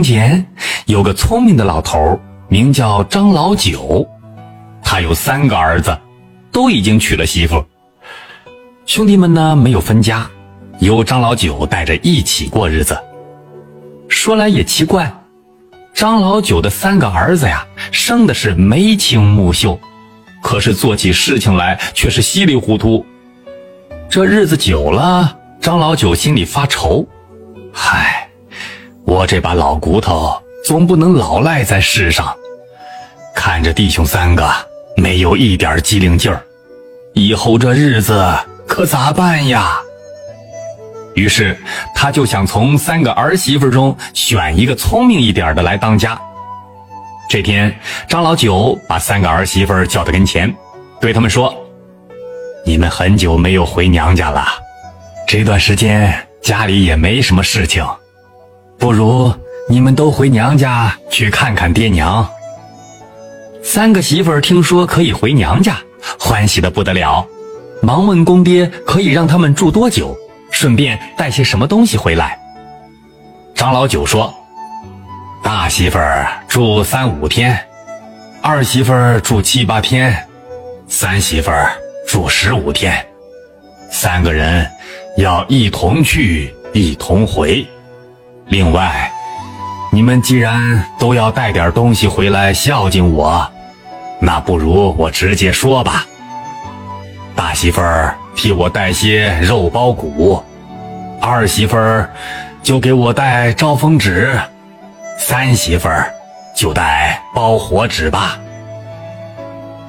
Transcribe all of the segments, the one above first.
从前有个聪明的老头，名叫张老九，他有三个儿子，都已经娶了媳妇。兄弟们呢没有分家，由张老九带着一起过日子。说来也奇怪，张老九的三个儿子呀，生的是眉清目秀，可是做起事情来却是稀里糊涂。这日子久了，张老九心里发愁，嗨，我这把老骨头总不能老赖在世上，看着弟兄三个没有一点机灵劲儿，以后这日子可咋办呀？于是他就想从三个儿媳妇中选一个聪明一点的来当家。这天，张老九把三个儿媳妇叫到跟前，对他们说：“你们很久没有回娘家了，这段时间家里也没什么事情，不如你们都回娘家去看看爹娘。”三个媳妇儿听说可以回娘家，欢喜的不得了，忙问公爹可以让他们住多久。顺便带些什么东西回来？张老九说：“大媳妇儿住三五天，二媳妇儿住七八天，三媳妇儿住十五天，三个人要一同去，一同回。另外，你们既然都要带点东西回来孝敬我，那不如我直接说吧。大媳妇儿。”替我带些肉包谷，二媳妇儿就给我带招风纸，三媳妇儿就带包火纸吧。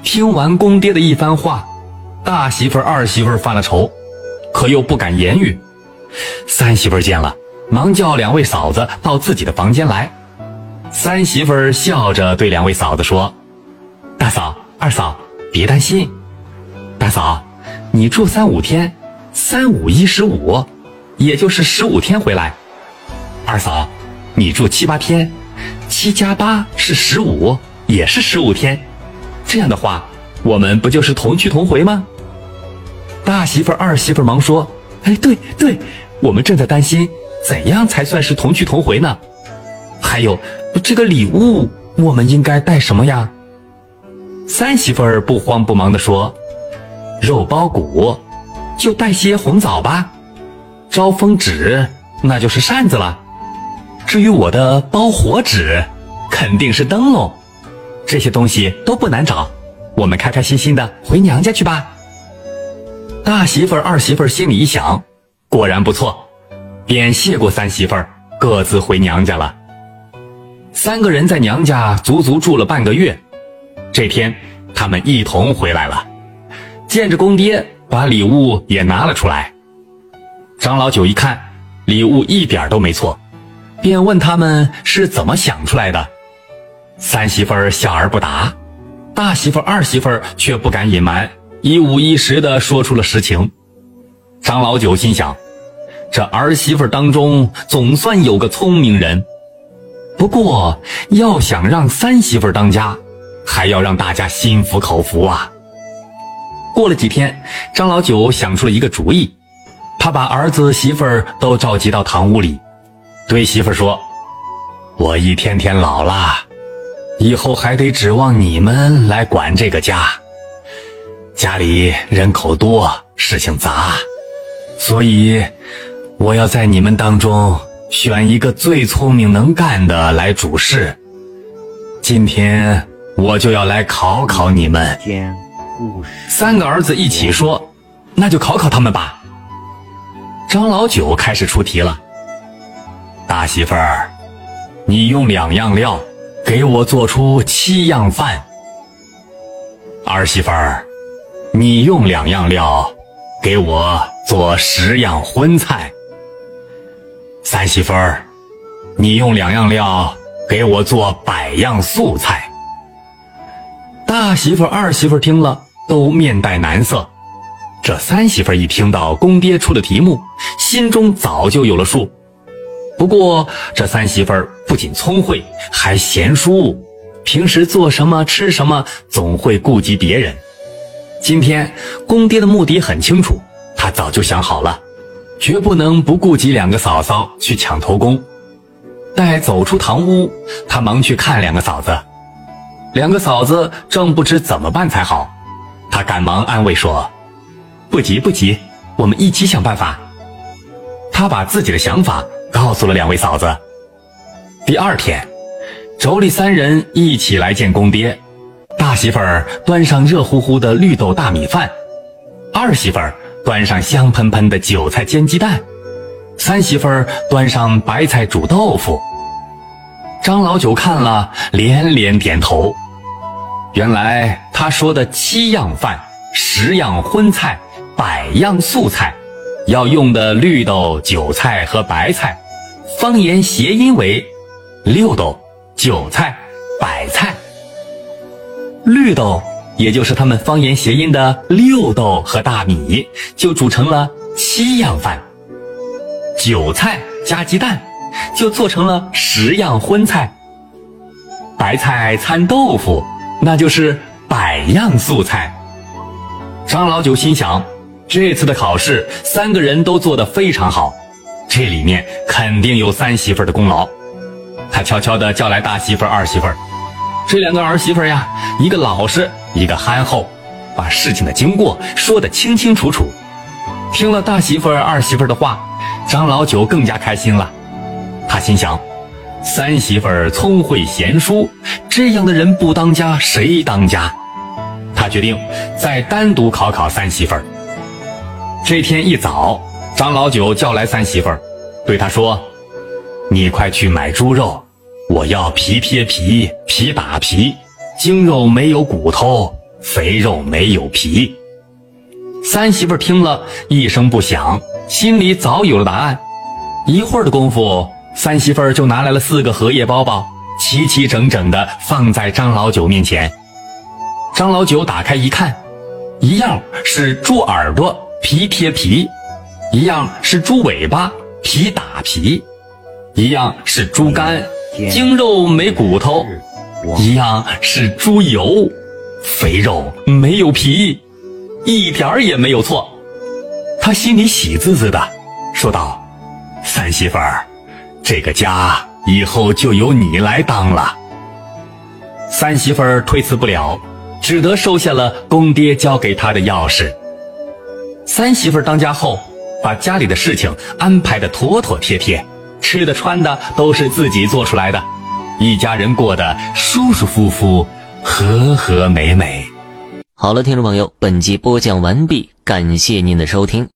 听完公爹的一番话，大媳妇儿、二媳妇儿犯了愁，可又不敢言语。三媳妇儿见了，忙叫两位嫂子到自己的房间来。三媳妇儿笑着对两位嫂子说：“大嫂、二嫂，别担心，大嫂。”你住三五天，三五一十五，也就是十五天回来。二嫂，你住七八天，七加八是十五，也是十五天。这样的话，我们不就是同去同回吗？大媳妇儿、二媳妇儿忙说：“哎，对对，我们正在担心，怎样才算是同去同回呢？还有，这个礼物，我们应该带什么呀？”三媳妇儿不慌不忙地说。肉包谷，就带些红枣吧；招风纸，那就是扇子了。至于我的包火纸，肯定是灯笼。这些东西都不难找，我们开开心心的回娘家去吧。大媳妇儿、二媳妇儿心里一想，果然不错，便谢过三媳妇儿，各自回娘家了。三个人在娘家足足住了半个月，这天他们一同回来了。见着公爹，把礼物也拿了出来。张老九一看，礼物一点都没错，便问他们是怎么想出来的。三媳妇儿笑而不答，大媳妇儿、二媳妇儿却不敢隐瞒，一五一十的说出了实情。张老九心想，这儿媳妇当中总算有个聪明人。不过，要想让三媳妇当家，还要让大家心服口服啊。过了几天，张老九想出了一个主意，他把儿子媳妇儿都召集到堂屋里，对媳妇儿说：“我一天天老了，以后还得指望你们来管这个家。家里人口多，事情杂，所以我要在你们当中选一个最聪明能干的来主事。今天我就要来考考你们。”三个儿子一起说：“那就考考他们吧。”张老九开始出题了。大媳妇儿，你用两样料给我做出七样饭。儿媳妇儿，你用两样料给我做十样荤菜。三媳妇儿，你用两样料给我做百样素菜。大媳妇、二媳妇听了。都面带难色，这三媳妇一听到公爹出的题目，心中早就有了数。不过这三媳妇不仅聪慧，还贤淑，平时做什么吃什么总会顾及别人。今天公爹的目的很清楚，他早就想好了，绝不能不顾及两个嫂嫂去抢头功。待走出堂屋，他忙去看两个嫂子。两个嫂子正不知怎么办才好，他赶忙安慰说：“不急不急，我们一起想办法。”他把自己的想法告诉了两位嫂子。第二天，妯娌三人一起来见公爹。大媳妇儿端上热乎乎的绿豆大米饭，二媳妇儿端上香喷喷的韭菜煎鸡蛋，三媳妇儿端上白菜煮豆腐。张老九看了，连连点头。原来他说的七样饭、十样荤菜、百样素菜，要用的绿豆、韭菜和白菜，方言谐音为六豆、韭菜、白菜。绿豆，也就是他们方言谐音的六豆和大米，就煮成了七样饭；韭菜加鸡蛋，就做成了十样荤菜；白菜掺豆腐，那就是百样素菜。张老九心想，这次的考试，三个人都做得非常好，这里面肯定有三媳妇的功劳。他悄悄地叫来大媳妇、二媳妇。这两个儿媳妇呀，一个老实，一个憨厚，把事情的经过说得清清楚楚。听了大媳妇儿、二媳妇儿的话，张老九更加开心了。他心想：三媳妇儿聪慧贤淑，这样的人不当家谁当家？他决定再单独考考三媳妇儿。这天一早，张老九叫来三媳妇儿，对他说：“你快去买猪肉。”我要皮撇皮，皮打皮，精肉没有骨头，肥肉没有皮。三媳妇听了一声不响，心里早有了答案。一会儿的功夫，三媳妇就拿来了四个荷叶包包，齐齐整整的放在张老九面前。张老九打开一看，一样是猪耳朵皮贴皮，一样是猪尾巴皮打皮，一样是猪肝。精肉没骨头，一样是猪油；肥肉没有皮，一点儿也没有错。他心里喜滋滋的，说道：“三媳妇儿，这个家以后就由你来当了。”三媳妇儿推辞不了，只得收下了公爹交给她的钥匙。三媳妇儿当家后，把家里的事情安排的妥妥帖帖。吃的穿的都是自己做出来的，一家人过得舒舒服服、和和美美。好了，听众朋友，本集播讲完毕，感谢您的收听。